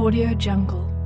Audio Jungle.